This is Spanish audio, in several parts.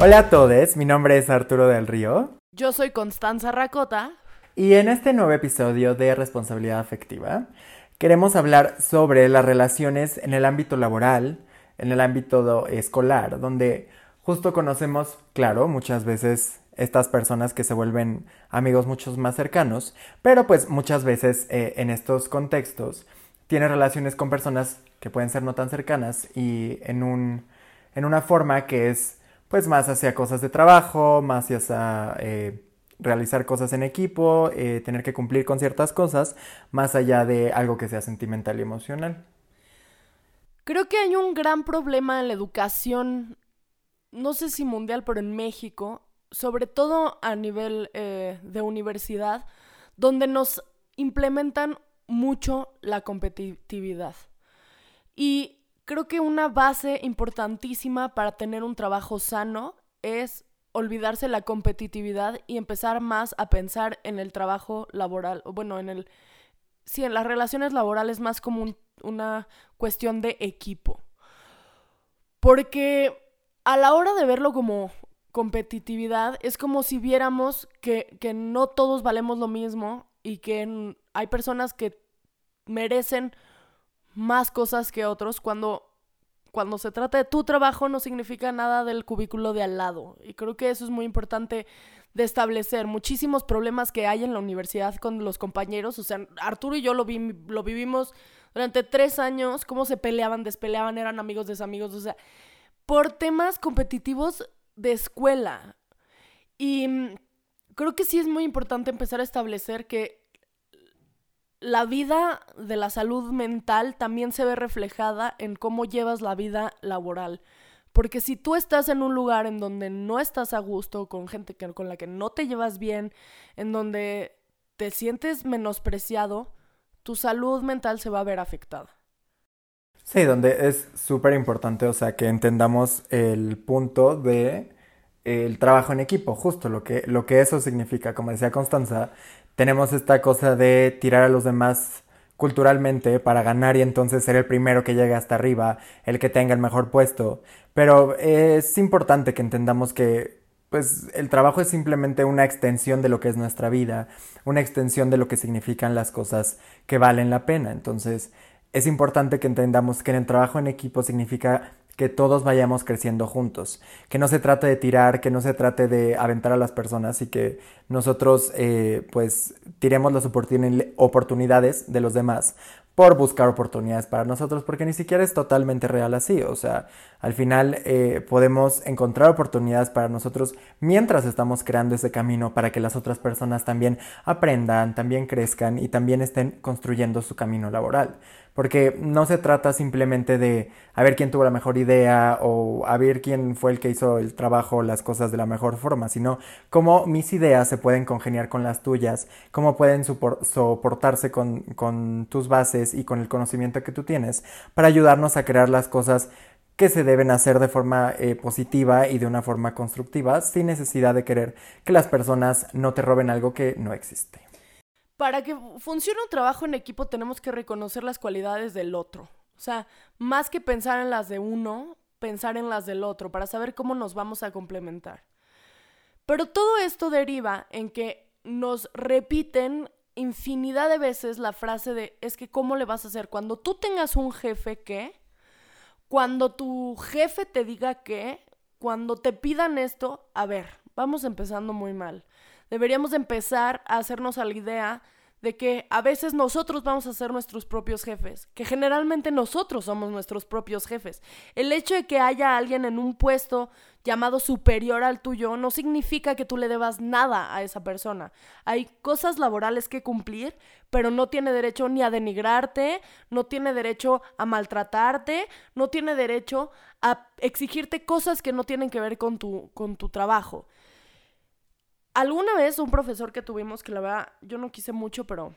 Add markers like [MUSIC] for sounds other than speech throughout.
Hola a todos, mi nombre es Arturo del Río. Yo soy Constanza Racota. Y en este nuevo episodio de Responsabilidad Afectiva, queremos hablar sobre las relaciones en el ámbito laboral, en el ámbito escolar, donde justo conocemos, claro, muchas veces estas personas que se vuelven amigos muchos más cercanos, pero pues muchas veces eh, en estos contextos tiene relaciones con personas que pueden ser no tan cercanas y en, un, en una forma que es pues más hacia cosas de trabajo, más hacia eh, realizar cosas en equipo, eh, tener que cumplir con ciertas cosas, más allá de algo que sea sentimental y emocional. Creo que hay un gran problema en la educación, no sé si mundial, pero en México, sobre todo a nivel eh, de universidad, donde nos implementan mucho la competitividad. Y Creo que una base importantísima para tener un trabajo sano es olvidarse la competitividad y empezar más a pensar en el trabajo laboral, o bueno, en el sí, en las relaciones laborales más como una cuestión de equipo. Porque a la hora de verlo como competitividad, es como si viéramos que, que no todos valemos lo mismo y que hay personas que merecen más cosas que otros cuando cuando se trata de tu trabajo no significa nada del cubículo de al lado. Y creo que eso es muy importante de establecer. Muchísimos problemas que hay en la universidad con los compañeros. O sea, Arturo y yo lo, lo vivimos durante tres años, cómo se peleaban, despeleaban, eran amigos, desamigos. O sea, por temas competitivos de escuela. Y mm, creo que sí es muy importante empezar a establecer que la vida de la salud mental también se ve reflejada en cómo llevas la vida laboral. Porque si tú estás en un lugar en donde no estás a gusto, con gente con la que no te llevas bien, en donde te sientes menospreciado, tu salud mental se va a ver afectada. Sí, donde es súper importante, o sea, que entendamos el punto de el trabajo en equipo, justo lo que, lo que eso significa. Como decía Constanza, tenemos esta cosa de tirar a los demás culturalmente para ganar y entonces ser el primero que llegue hasta arriba, el que tenga el mejor puesto. Pero es importante que entendamos que pues el trabajo es simplemente una extensión de lo que es nuestra vida, una extensión de lo que significan las cosas que valen la pena. Entonces, es importante que entendamos que en el trabajo en equipo significa que todos vayamos creciendo juntos, que no se trate de tirar, que no se trate de aventar a las personas y que nosotros eh, pues tiremos las oportunidades de los demás por buscar oportunidades para nosotros, porque ni siquiera es totalmente real así. O sea, al final eh, podemos encontrar oportunidades para nosotros mientras estamos creando ese camino para que las otras personas también aprendan, también crezcan y también estén construyendo su camino laboral. Porque no se trata simplemente de a ver quién tuvo la mejor idea o a ver quién fue el que hizo el trabajo, las cosas de la mejor forma, sino cómo mis ideas se pueden congeniar con las tuyas, cómo pueden soportarse con, tus bases y con el conocimiento que tú tienes para ayudarnos a crear las cosas que se deben hacer de forma eh, positiva y de una forma constructiva sin necesidad de querer que las personas no te roben algo que no existe para que funcione un trabajo en equipo tenemos que reconocer las cualidades del otro. O sea, más que pensar en las de uno, pensar en las del otro, para saber cómo nos vamos a complementar. Pero todo esto deriva en que nos repiten infinidad de veces la frase de es que cómo le vas a hacer cuando tú tengas un jefe que, cuando tu jefe te diga que, cuando te pidan esto, a ver, vamos empezando muy mal deberíamos empezar a hacernos a la idea de que a veces nosotros vamos a ser nuestros propios jefes, que generalmente nosotros somos nuestros propios jefes. El hecho de que haya alguien en un puesto llamado superior al tuyo no significa que tú le debas nada a esa persona. Hay cosas laborales que cumplir, pero no tiene derecho ni a denigrarte, no tiene derecho a maltratarte, no tiene derecho a exigirte cosas que no tienen que ver con tu, con tu trabajo. Alguna vez un profesor que tuvimos, que la verdad yo no quise mucho, pero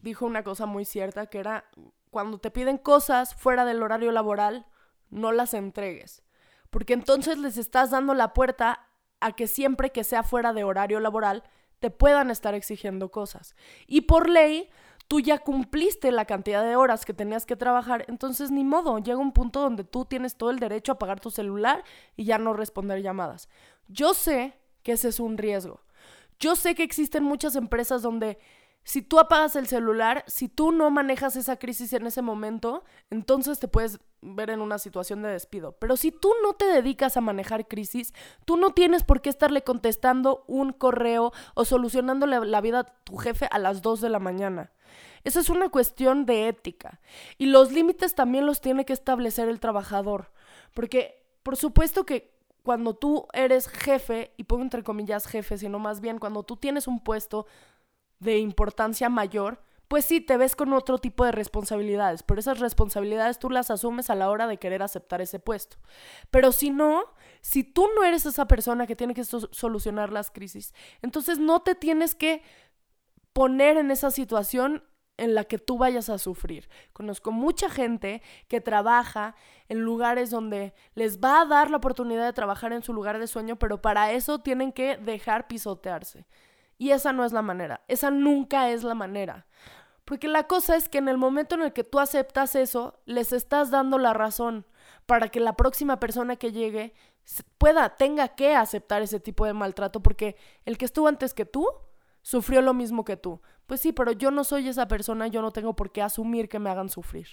dijo una cosa muy cierta, que era cuando te piden cosas fuera del horario laboral, no las entregues. Porque entonces les estás dando la puerta a que siempre que sea fuera de horario laboral, te puedan estar exigiendo cosas. Y por ley, tú ya cumpliste la cantidad de horas que tenías que trabajar, entonces ni modo, llega un punto donde tú tienes todo el derecho a apagar tu celular y ya no responder llamadas. Yo sé que ese es un riesgo. Yo sé que existen muchas empresas donde si tú apagas el celular, si tú no manejas esa crisis en ese momento, entonces te puedes ver en una situación de despido. Pero si tú no te dedicas a manejar crisis, tú no tienes por qué estarle contestando un correo o solucionándole la vida a tu jefe a las 2 de la mañana. Esa es una cuestión de ética. Y los límites también los tiene que establecer el trabajador. Porque, por supuesto que cuando tú eres jefe, y pongo entre comillas jefe, sino más bien cuando tú tienes un puesto de importancia mayor, pues sí, te ves con otro tipo de responsabilidades, pero esas responsabilidades tú las asumes a la hora de querer aceptar ese puesto. Pero si no, si tú no eres esa persona que tiene que solucionar las crisis, entonces no te tienes que poner en esa situación en la que tú vayas a sufrir. Conozco mucha gente que trabaja en lugares donde les va a dar la oportunidad de trabajar en su lugar de sueño, pero para eso tienen que dejar pisotearse. Y esa no es la manera, esa nunca es la manera. Porque la cosa es que en el momento en el que tú aceptas eso, les estás dando la razón para que la próxima persona que llegue pueda, tenga que aceptar ese tipo de maltrato, porque el que estuvo antes que tú sufrió lo mismo que tú. Pues sí, pero yo no soy esa persona, yo no tengo por qué asumir que me hagan sufrir.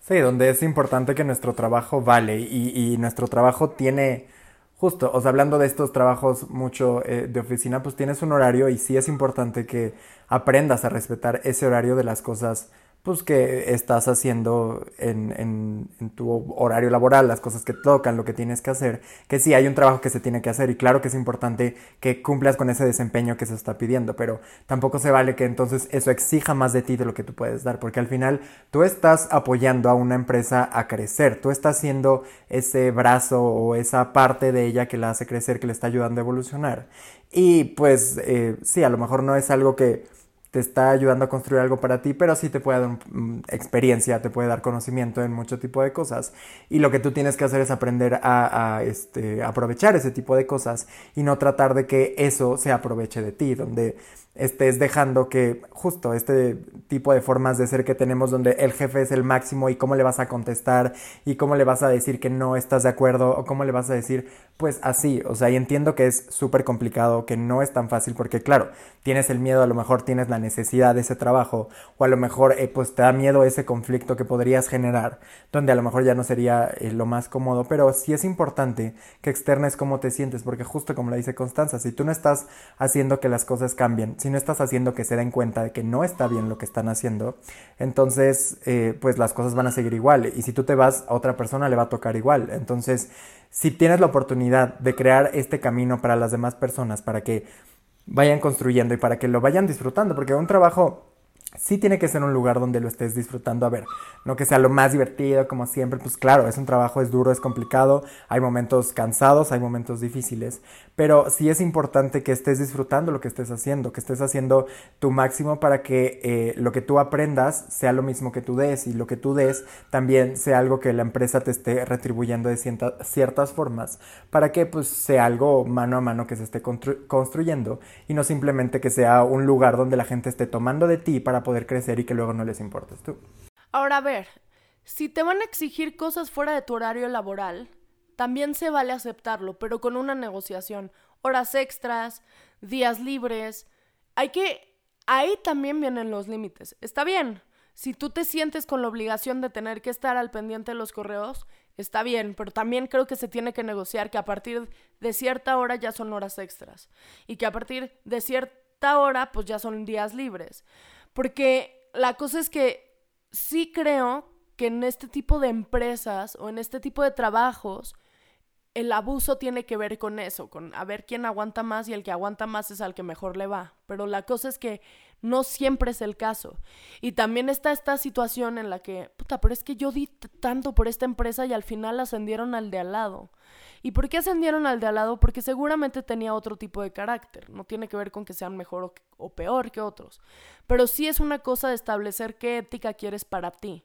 Sí, donde es importante que nuestro trabajo vale y, y nuestro trabajo tiene Justo, o sea, hablando de estos trabajos mucho eh, de oficina, pues tienes un horario y sí es importante que aprendas a respetar ese horario de las cosas pues que estás haciendo en, tu horario laboral, las cosas que tocan, lo que tienes que hacer, que sí hay un trabajo que se tiene que hacer y claro que es importante que cumplas con ese desempeño que se está pidiendo, pero tampoco se vale que entonces eso exija más de ti de lo que tú puedes dar, porque al final tú estás apoyando a una empresa a crecer, tú estás siendo ese brazo o esa parte de ella que la hace crecer, que le está ayudando a evolucionar. Y pues eh, sí, a lo mejor no es algo que te está ayudando a construir algo para ti, pero sí te puede dar mm, experiencia, te puede dar conocimiento en mucho tipo de cosas. Y lo que tú tienes que hacer es aprender a, este, aprovechar ese tipo de cosas y no tratar de que eso se aproveche de ti, donde estés dejando que justo este tipo de formas de ser que tenemos donde el jefe es el máximo y cómo le vas a contestar y cómo le vas a decir que no estás de acuerdo o cómo le vas a decir pues así, o sea, y entiendo que es súper complicado, que no es tan fácil porque claro, tienes el miedo, a lo mejor tienes la necesidad de ese trabajo o a lo mejor eh, pues te da miedo ese conflicto que podrías generar, donde a lo mejor ya no sería eh, lo más cómodo, pero sí es importante que externes cómo te sientes porque justo como le dice Constanza, si tú no estás haciendo que las cosas cambien, si no estás haciendo que se den cuenta de que no está bien lo que están haciendo, entonces eh, pues las cosas van a seguir igual. Y si tú te vas, a otra persona le va a tocar igual. Entonces, si tienes la oportunidad de crear este camino para las demás personas, para que vayan construyendo y para que lo vayan disfrutando, porque un trabajo sí tiene que ser un lugar donde lo estés disfrutando. A ver, no que sea lo más divertido como siempre, pues claro, es un trabajo, es duro, es complicado, hay momentos cansados, hay momentos difíciles, pero sí es importante que estés disfrutando lo que estés haciendo, que estés haciendo tu máximo para que eh, lo que tú aprendas sea lo mismo que tú des y lo que tú des también sea algo que la empresa te esté retribuyendo de ciertas formas para que pues sea algo mano a mano que se esté construyendo y no simplemente que sea un lugar donde la gente esté tomando de ti para poder crecer y que luego no les importes tú. Ahora, a ver, si te van a exigir cosas fuera de tu horario laboral, también se vale aceptarlo, pero con una negociación. Horas extras, días libres. Hay que... Ahí también vienen los límites. Está bien. Si tú te sientes con la obligación de tener que estar al pendiente de los correos, está bien, pero también creo que se tiene que negociar que a partir de cierta hora ya son horas extras y que a partir de cierta hora pues ya son días libres. Porque la cosa es que sí creo que en este tipo de empresas o en este tipo de trabajos, el abuso tiene que ver con eso, con a ver quién aguanta más y el que aguanta más es al que mejor le va. Pero la cosa es que no siempre es el caso. Y también está esta situación en la que, puta, pero es que yo di tanto por esta empresa y al final ascendieron al de al lado. ¿Y por qué ascendieron al de al lado? Porque seguramente tenía otro tipo de carácter. No tiene que ver con que sean mejor o, peor que otros. Pero sí es una cosa de establecer qué ética quieres para ti.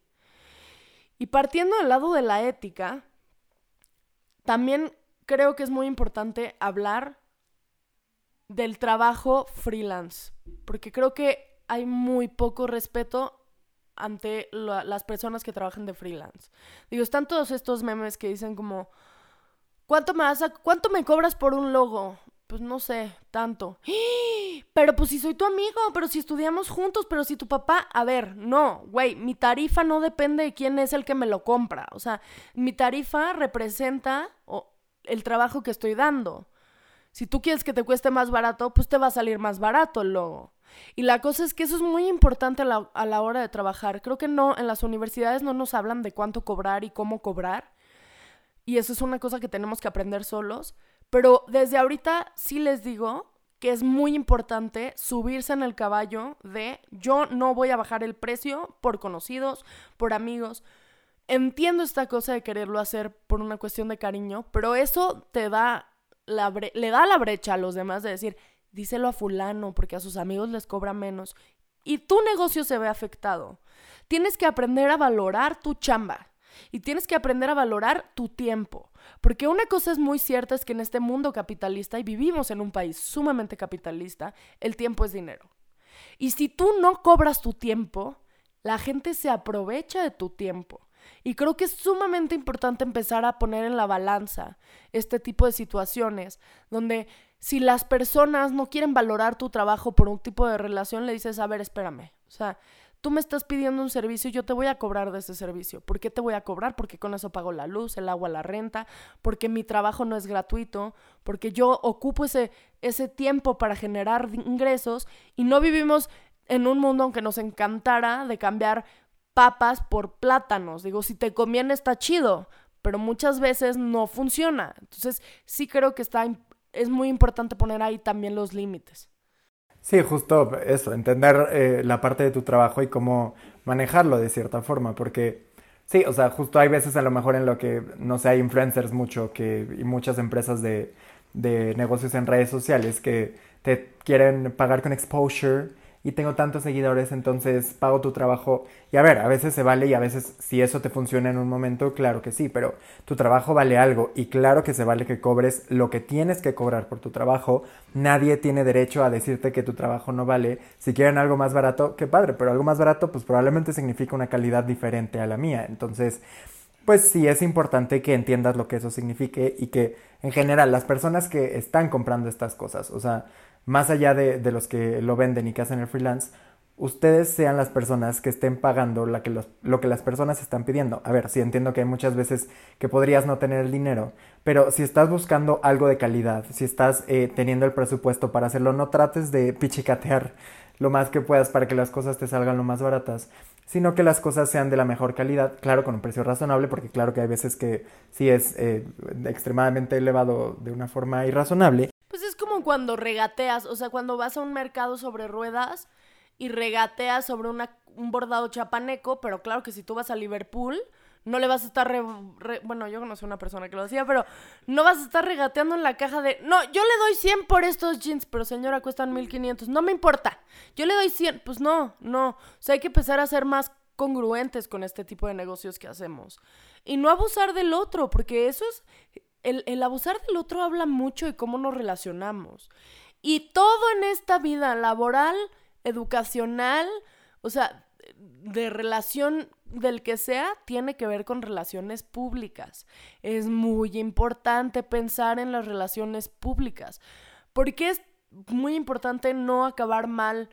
Y partiendo del lado de la ética, también creo que es muy importante hablar del trabajo freelance. Porque creo que hay muy poco respeto ante las personas que trabajan de freelance. Digo, están todos estos memes que dicen como, ¿cuánto me, vas ¿cuánto me cobras por un logo? Pues no sé, tanto. Pero pues si soy tu amigo, pero si estudiamos juntos, pero si tu papá, a ver, no, güey, mi tarifa no depende de quién es el que me lo compra. O sea, mi tarifa representa el trabajo que estoy dando. Si tú quieres que te cueste más barato, pues te va a salir más barato el logo. Y la cosa es que eso es muy importante a la, a la hora de trabajar. Creo que no, en las universidades no nos hablan de cuánto cobrar y cómo cobrar. Y eso es una cosa que tenemos que aprender solos. Pero desde ahorita sí les digo que es muy importante subirse en el caballo de yo no voy a bajar el precio por conocidos, por amigos. Entiendo esta cosa de quererlo hacer por una cuestión de cariño, pero eso te da la le da la brecha a los demás de decir, díselo a fulano porque a sus amigos les cobra menos y tu negocio se ve afectado. Tienes que aprender a valorar tu chamba y tienes que aprender a valorar tu tiempo. Porque una cosa es muy cierta es que en este mundo capitalista, y vivimos en un país sumamente capitalista, el tiempo es dinero. Y si tú no cobras tu tiempo, la gente se aprovecha de tu tiempo. Y creo que es sumamente importante empezar a poner en la balanza este tipo de situaciones donde si las personas no quieren valorar tu trabajo por un tipo de relación, le dices, a ver, espérame. O sea, tú me estás pidiendo un servicio, yo te voy a cobrar de ese servicio. ¿Por qué te voy a cobrar? Porque con eso pago la luz, el agua, la renta, porque mi trabajo no es gratuito, porque yo ocupo ese, ese tiempo para generar ingresos y no vivimos en un mundo, aunque nos encantara, de cambiar papas por plátanos. Digo, si te conviene está chido, pero muchas veces no funciona. Entonces, sí creo que está es muy importante poner ahí también los límites. Sí, justo eso, entender eh, la parte de tu trabajo y cómo manejarlo de cierta forma, porque sí, o sea, justo hay veces a lo mejor en lo que, no sé, hay influencers mucho que, y muchas empresas de, de negocios en redes sociales que te quieren pagar con exposure y tengo tantos seguidores, entonces pago tu trabajo. Y a ver, a veces se vale y a veces si eso te funciona en un momento, claro que sí, pero tu trabajo vale algo y claro que se vale que cobres lo que tienes que cobrar por tu trabajo. Nadie tiene derecho a decirte que tu trabajo no vale. Si quieren algo más barato, qué padre, pero algo más barato pues probablemente significa una calidad diferente a la mía. Entonces, pues sí es importante que entiendas lo que eso signifique y que en general las personas que están comprando estas cosas, o sea, más allá de, los que lo venden y que hacen el freelance, ustedes sean las personas que estén pagando lo que, lo que las personas están pidiendo. A ver, sí entiendo que hay muchas veces que podrías no tener el dinero, pero si estás buscando algo de calidad, si estás eh, teniendo el presupuesto para hacerlo, no trates de pichicatear lo más que puedas para que las cosas te salgan lo más baratas, sino que las cosas sean de la mejor calidad, claro, con un precio razonable, porque claro que hay veces que sí es eh, extremadamente elevado de una forma irrazonable, cuando regateas, o sea, cuando vas a un mercado sobre ruedas y regateas sobre una, un bordado chapaneco, pero claro que si tú vas a Liverpool, no le vas a estar bueno, yo no soy una persona que lo decía, pero no vas a estar regateando en la caja de, no, yo le doy 100 por estos jeans, pero señora, cuestan 1500, no me importa. Yo le doy 100, pues no, no. O sea, hay que empezar a ser más congruentes con este tipo de negocios que hacemos. Y no abusar del otro, porque eso es el, abusar del otro habla mucho de cómo nos relacionamos. Y todo en esta vida laboral, educacional, o sea, de relación del que sea, tiene que ver con relaciones públicas. Es muy importante pensar en las relaciones públicas, porque es muy importante no acabar mal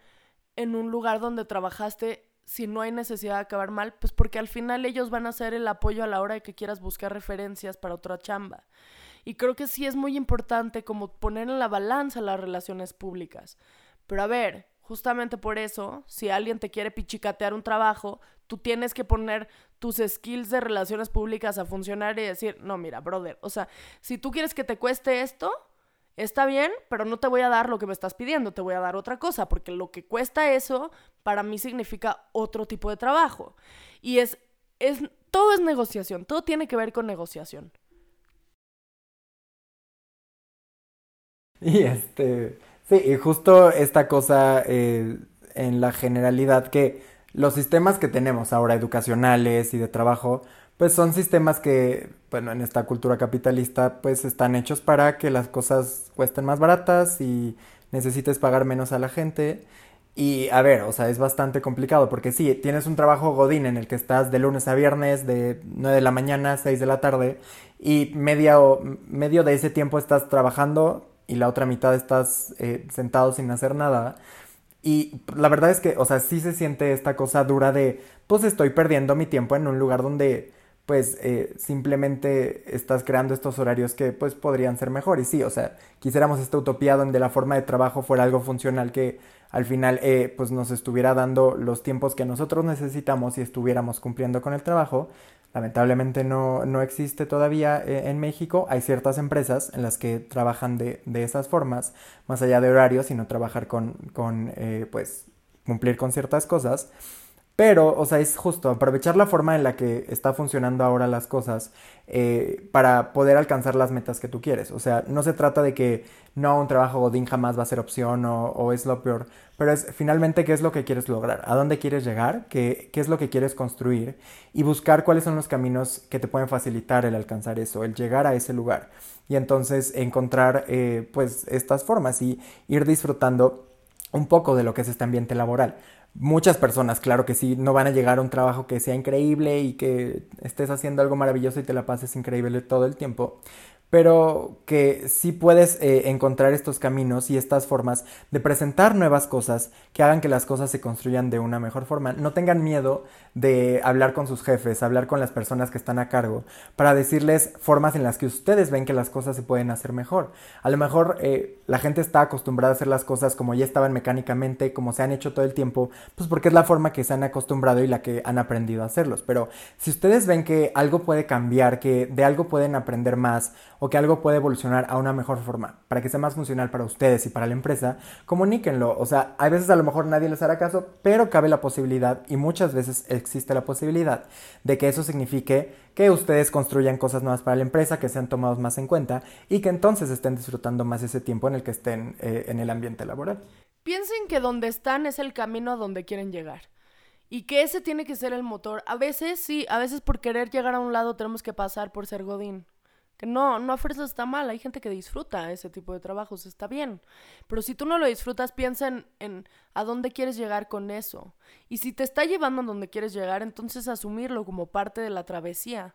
en un lugar donde trabajaste si no hay necesidad de acabar mal, pues porque al final ellos van a ser el apoyo a la hora de que quieras buscar referencias para otra chamba. Y creo que sí es muy importante como poner en la balanza las relaciones públicas. Pero a ver, justamente por eso, si alguien te quiere pichicatear un trabajo, tú tienes que poner tus skills de relaciones públicas a funcionar y decir, no, mira, brother, o sea, si tú quieres que te cueste esto, está bien, pero no te voy a dar lo que me estás pidiendo, te voy a dar otra cosa, porque lo que cuesta eso para mí significa otro tipo de trabajo. Y es, es, todo es negociación, todo tiene que ver con negociación. Y este, sí, y justo esta cosa eh, en la generalidad que los sistemas que tenemos ahora, educacionales y de trabajo, pues son sistemas que, bueno, en esta cultura capitalista, pues están hechos para que las cosas cuesten más baratas y necesites pagar menos a la gente. Y a ver, o sea, es bastante complicado porque sí, tienes un trabajo godín en el que estás de lunes a viernes, de 9 de la mañana a 6 de la tarde, y media o, medio de ese tiempo estás trabajando y la otra mitad estás eh, sentado sin hacer nada. Y la verdad es que, o sea, sí se siente esta cosa dura de, pues estoy perdiendo mi tiempo en un lugar donde pues eh, simplemente estás creando estos horarios que pues podrían ser mejores. Sí, o sea, quisiéramos esta utopía donde la forma de trabajo fuera algo funcional que al final eh, pues nos estuviera dando los tiempos que nosotros necesitamos y estuviéramos cumpliendo con el trabajo. Lamentablemente no, no existe todavía eh, en México. Hay ciertas empresas en las que trabajan de, de esas formas, más allá de horarios, sino trabajar con, con pues cumplir con ciertas cosas. Pero, o sea, es justo aprovechar la forma en la que está funcionando ahora las cosas eh, para poder alcanzar las metas que tú quieres. O sea, no se trata de que no, un trabajo godín jamás va a ser opción o, es lo peor, pero es finalmente qué es lo que quieres lograr, a dónde quieres llegar, qué, qué es lo que quieres construir y buscar cuáles son los caminos que te pueden facilitar el alcanzar eso, el llegar a ese lugar. Y entonces encontrar, eh, pues, estas formas y ir disfrutando un poco de lo que es este ambiente laboral. Muchas personas, claro que sí, no van a llegar a un trabajo que sea increíble y que estés haciendo algo maravilloso y te la pases increíble todo el tiempo pero que sí puedes eh, encontrar estos caminos y estas formas de presentar nuevas cosas que hagan que las cosas se construyan de una mejor forma. No tengan miedo de hablar con sus jefes, hablar con las personas que están a cargo, para decirles formas en las que ustedes ven que las cosas se pueden hacer mejor. A lo mejor eh, la gente está acostumbrada a hacer las cosas como ya estaban mecánicamente, como se han hecho todo el tiempo, pues porque es la forma que se han acostumbrado y la que han aprendido a hacerlos. Pero si ustedes ven que algo puede cambiar, que de algo pueden aprender más, o que algo puede evolucionar a una mejor forma para que sea más funcional para ustedes y para la empresa, comuníquenlo. O sea, hay veces a lo mejor nadie les hará caso, pero cabe la posibilidad y muchas veces existe la posibilidad de que eso signifique que ustedes construyan cosas nuevas para la empresa, que sean tomados más en cuenta y que entonces estén disfrutando más ese tiempo en el que estén eh, en el ambiente laboral. Piensen que donde están es el camino a donde quieren llegar. Y que ese tiene que ser el motor. A veces sí, a veces por querer llegar a un lado tenemos que pasar por ser Godín no, no a está mal, hay gente que disfruta ese tipo de trabajos, está bien. Pero si tú no lo disfrutas, piensa en, en, a dónde quieres llegar con eso. Y si te está llevando a donde quieres llegar, entonces asumirlo como parte de la travesía.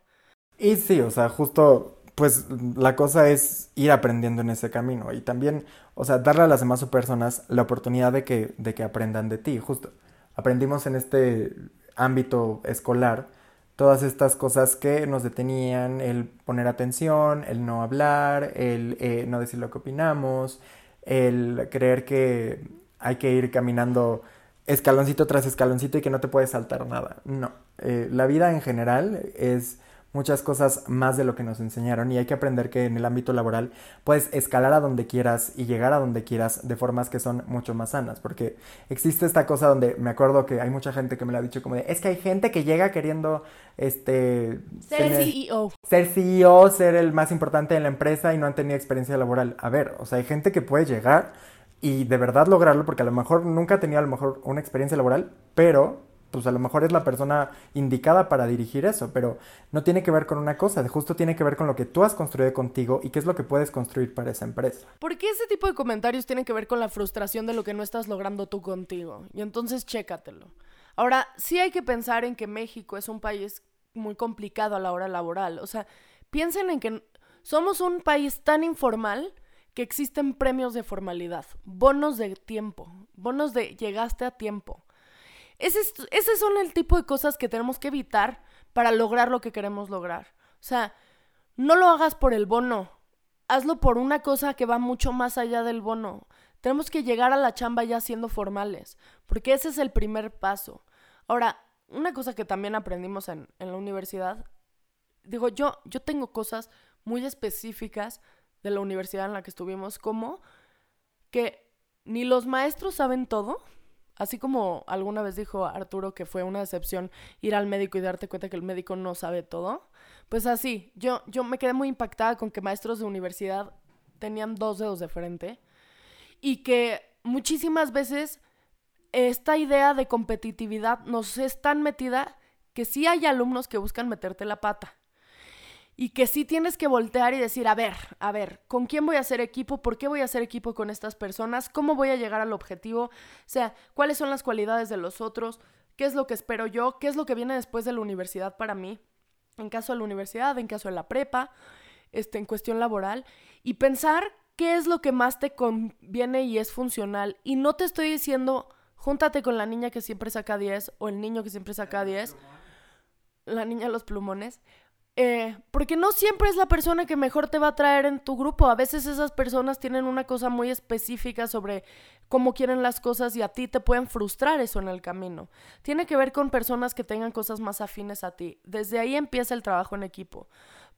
Y sí, o sea, justo, pues la cosa es ir aprendiendo en ese camino y también, o sea, darle a las demás personas la oportunidad de que, de que aprendan de ti. Justo, aprendimos en este ámbito escolar todas estas cosas que nos detenían, el poner atención, el no hablar, el eh, no decir lo que opinamos, el creer que hay que ir caminando escaloncito tras escaloncito y que no te puedes saltar nada. No, eh, la vida en general es muchas cosas más de lo que nos enseñaron y hay que aprender que en el ámbito laboral puedes escalar a donde quieras y llegar a donde quieras de formas que son mucho más sanas, porque existe esta cosa donde me acuerdo que hay mucha gente que me lo ha dicho como de, es que hay gente que llega queriendo este ser CEO. Ser CEO, ser el más importante en la empresa y no han tenido experiencia laboral. A ver, o sea, hay gente que puede llegar y de verdad lograrlo porque a lo mejor nunca ha tenido a lo mejor una experiencia laboral, pero pues a lo mejor es la persona indicada para dirigir eso, pero no tiene que ver con una cosa, justo tiene que ver con lo que tú has construido contigo y qué es lo que puedes construir para esa empresa. Porque ese tipo de comentarios tienen que ver con la frustración de lo que no estás logrando tú contigo, y entonces chécatelo. Ahora, sí hay que pensar en que México es un país muy complicado a la hora laboral, o sea, piensen en que somos un país tan informal que existen premios de formalidad, bonos de tiempo, bonos de llegaste a tiempo. Ese, son el tipo de cosas que tenemos que evitar para lograr lo que queremos lograr. O sea, no lo hagas por el bono, hazlo por una cosa que va mucho más allá del bono. Tenemos que llegar a la chamba ya siendo formales, porque ese es el primer paso. Ahora, una cosa que también aprendimos en, en la universidad, digo, yo, yo tengo cosas muy específicas de la universidad en la que estuvimos, como que ni los maestros saben todo, Así como alguna vez dijo Arturo que fue una decepción ir al médico y darte cuenta que el médico no sabe todo, pues así, yo, yo me quedé muy impactada con que maestros de universidad tenían dos dedos de frente y que muchísimas veces esta idea de competitividad nos es tan metida que sí hay alumnos que buscan meterte la pata. Y que sí tienes que voltear y decir, a ver, a ver, ¿con quién voy a hacer equipo? ¿Por qué voy a hacer equipo con estas personas? ¿Cómo voy a llegar al objetivo? O sea, ¿cuáles son las cualidades de los otros? ¿Qué es lo que espero yo? ¿Qué es lo que viene después de la universidad para mí? En caso de la universidad, en caso de la prepa, este, en cuestión laboral. Y pensar qué es lo que más te conviene y es funcional. Y no te estoy diciendo, júntate con la niña que siempre saca 10 o el niño que siempre saca 10. La niña de los plumones. Eh, porque no siempre es la persona que mejor te va a traer en tu grupo. A veces esas personas tienen una cosa muy específica sobre cómo quieren las cosas y a ti te pueden frustrar eso en el camino. Tiene que ver con personas que tengan cosas más afines a ti. Desde ahí empieza el trabajo en equipo.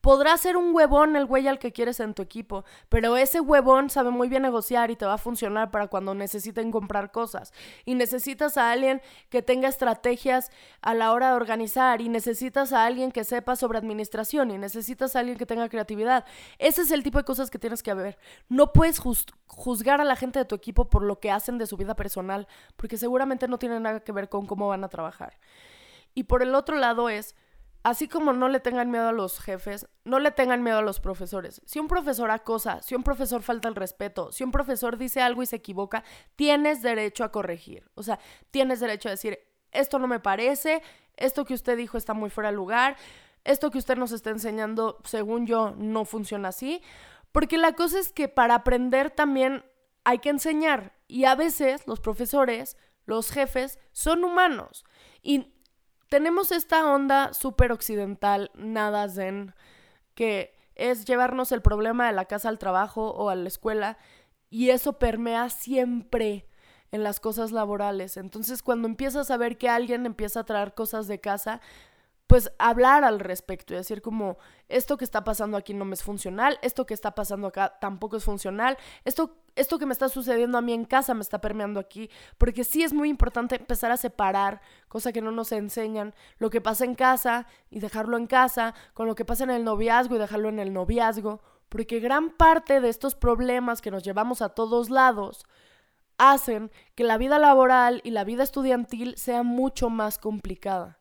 Podrá ser un huevón el güey al que quieres en tu equipo, pero ese huevón sabe muy bien negociar y te va a funcionar para cuando necesiten comprar cosas. Y necesitas a alguien que tenga estrategias a la hora de organizar, y necesitas a alguien que sepa sobre administración, y necesitas a alguien que tenga creatividad. Ese es el tipo de cosas que tienes que ver. No puedes juzgar a la gente de tu equipo por lo que hacen de su vida personal, porque seguramente no tiene nada que ver con cómo van a trabajar. Y por el otro lado es así como no le tengan miedo a los jefes, no le tengan miedo a los profesores. Si un profesor acosa, si un profesor falta el respeto, si un profesor dice algo y se equivoca, tienes derecho a corregir. O sea, tienes derecho a decir, esto no me parece, esto que usted dijo está muy fuera de lugar, esto que usted nos está enseñando, según yo, no funciona así. Porque la cosa es que para aprender también hay que enseñar. Y a veces los profesores, los jefes, son humanos. Y tenemos esta onda súper occidental, nada zen, que es llevarnos el problema de la casa al trabajo o a la escuela y eso permea siempre en las cosas laborales. Entonces, cuando empiezas a ver que alguien empieza a traer cosas de casa, pues hablar al respecto y decir como esto que está pasando aquí no me es funcional, esto que está pasando acá tampoco es funcional, esto, esto que me está sucediendo a mí en casa me está permeando aquí, porque sí es muy importante empezar a separar, cosa que no nos enseñan, lo que pasa en casa y dejarlo en casa, con lo que pasa en el noviazgo y dejarlo en el noviazgo, porque gran parte de estos problemas que nos llevamos a todos lados hacen que la vida laboral y la vida estudiantil sea mucho más complicada.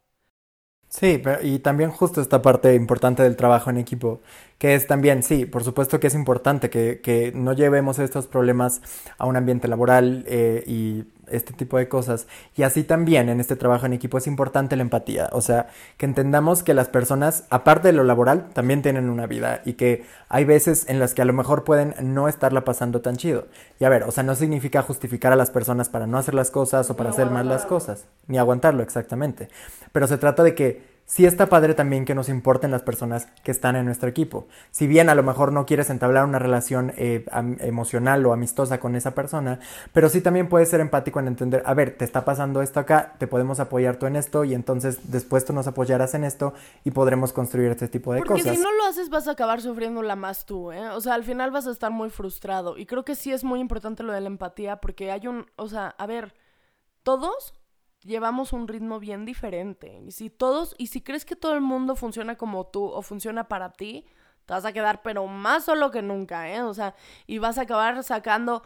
Sí, y también justo esta parte importante del trabajo en equipo, que es también, sí, por supuesto que es importante que, que no llevemos estos problemas a un ambiente laboral eh, y este tipo de cosas. Y así también en este trabajo en equipo es importante la empatía, o sea, que entendamos que las personas, aparte de lo laboral, también tienen una vida y que hay veces en las que a lo mejor pueden no estarla pasando tan chido. Y a ver, o sea, no significa justificar a las personas para no hacer las cosas o para hacer mal las cosas, ni aguantarlo exactamente. Pero se trata de que sí está padre también que nos importen las personas que están en nuestro equipo. Si bien a lo mejor no quieres entablar una relación eh, emocional o amistosa con esa persona, pero sí también puedes ser empático en entender, a ver, te está pasando esto acá, te podemos apoyar tú en esto y entonces después tú nos apoyarás en esto y podremos construir este tipo de cosas. Porque si no lo haces vas a acabar sufriéndola más tú, ¿eh? O sea, al final vas a estar muy frustrado y creo que sí es muy importante lo de la empatía porque hay un, o sea, a ver, todos llevamos un ritmo bien diferente. Y si todos, y si crees que todo el mundo funciona como tú o funciona para ti, te vas a quedar pero más solo que nunca, ¿eh? O sea, y vas a acabar sacando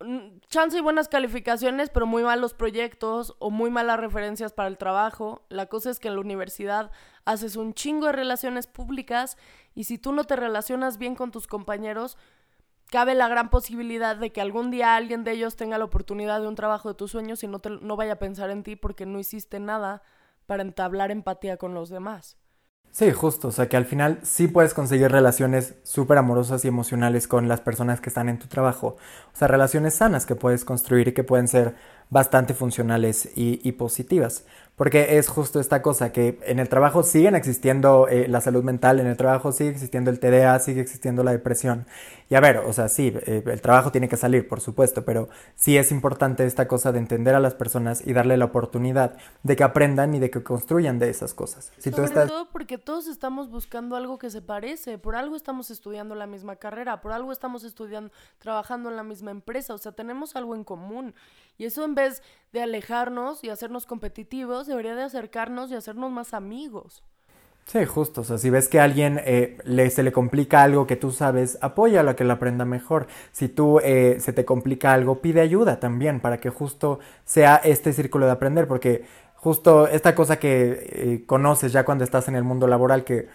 mm, chance y buenas calificaciones, pero muy malos proyectos o muy malas referencias para el trabajo. La cosa es que en la universidad haces un chingo de relaciones públicas y si tú no te relacionas bien con tus compañeros, cabe la gran posibilidad de que algún día alguien de ellos tenga la oportunidad de un trabajo de tus sueños y no, te, no vaya a pensar en ti porque no hiciste nada para entablar empatía con los demás. Sí, justo, o sea que al final sí puedes conseguir relaciones súper amorosas y emocionales con las personas que están en tu trabajo. O sea, relaciones sanas que puedes construir y que pueden ser bastante funcionales y, y positivas. Porque es justo esta cosa, que en el trabajo siguen existiendo eh, la salud mental, en el trabajo sigue existiendo el TDA, sigue existiendo la depresión. Y a ver, o sea, sí, eh, el trabajo tiene que salir, por supuesto, pero sí es importante esta cosa de entender a las personas y darle la oportunidad de que aprendan y de que construyan de esas cosas. Si Sobre todo porque todos estamos buscando algo que se parece, por algo estamos estudiando la misma carrera, por algo estamos estudiando, trabajando en la misma empresa, o sea, tenemos algo en común. Y eso en vez de alejarnos y hacernos competitivos, debería de acercarnos y hacernos más amigos. Sí, justo. O sea, si ves que a alguien eh, le, se le complica algo que tú sabes, apoya a que lo aprenda mejor. Si tú eh, se te complica algo, pide ayuda también para que justo sea este círculo de aprender. Porque justo esta cosa que eh, conoces ya cuando estás en el mundo laboral, que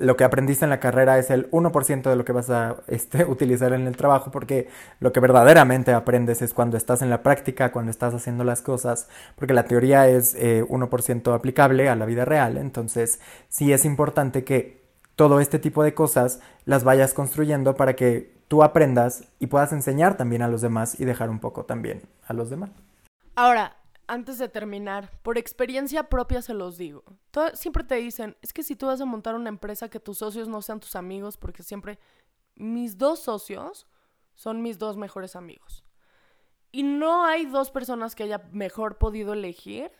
lo que aprendiste en la carrera es el 1% de lo que vas a este, [LAUGHS] utilizar en el trabajo, porque lo que verdaderamente aprendes es cuando estás en la práctica, cuando estás haciendo las cosas, porque la teoría es 1% eh, aplicable a la vida real, entonces sí es importante que todo este tipo de cosas las vayas construyendo para que tú aprendas y puedas enseñar también a los demás y dejar un poco también a los demás. Ahora, antes de terminar, por experiencia propia se los digo. siempre te dicen, es que si tú vas a montar una empresa, que tus socios no sean tus amigos, porque siempre mis dos socios son mis dos mejores amigos. Y no hay dos personas que haya mejor podido elegir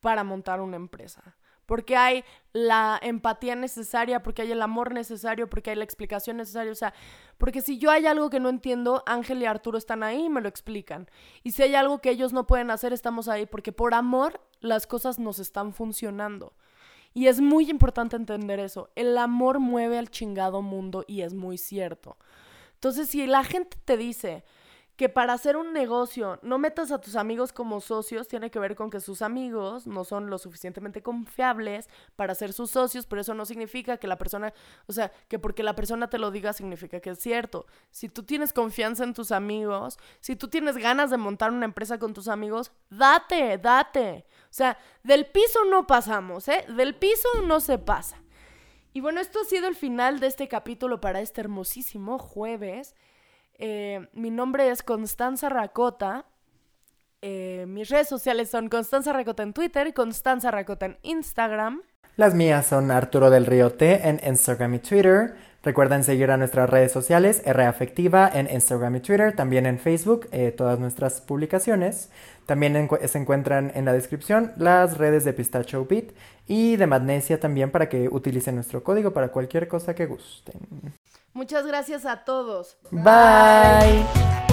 para montar una empresa porque hay la empatía necesaria, porque hay el amor necesario, porque hay la explicación necesaria. O sea, porque si yo hay algo que no entiendo, Ángel y Arturo están ahí y me lo explican. Y si hay algo que ellos no pueden hacer, estamos ahí, porque por amor las cosas nos están funcionando. Y es muy importante entender eso. El amor mueve al chingado mundo y es muy cierto. Entonces, si la gente te dice, que para hacer un negocio no metas a tus amigos como socios tiene que ver con que sus amigos no son lo suficientemente confiables para ser sus socios, pero eso no significa que la persona, o sea, que porque la persona te lo diga significa que es cierto. Si tú tienes confianza en tus amigos, si tú tienes ganas de montar una empresa con tus amigos, date, date. O sea, del piso no pasamos, ¿eh? Del piso no se pasa. Y bueno, esto ha sido el final de este capítulo para este hermosísimo jueves. Eh, mi nombre es Constanza Racota. Eh, mis redes sociales son Constanza Racota en Twitter Constanza Racota en Instagram. Las mías son Arturo del Río T en Instagram y Twitter. Recuerden seguir a nuestras redes sociales, R Afectiva en Instagram y Twitter, también en Facebook, eh, todas nuestras publicaciones. También se encuentran en la descripción las redes de Pistacho Beat y de Magnesia también para que utilicen nuestro código para cualquier cosa que gusten. Muchas gracias a todos. Bye.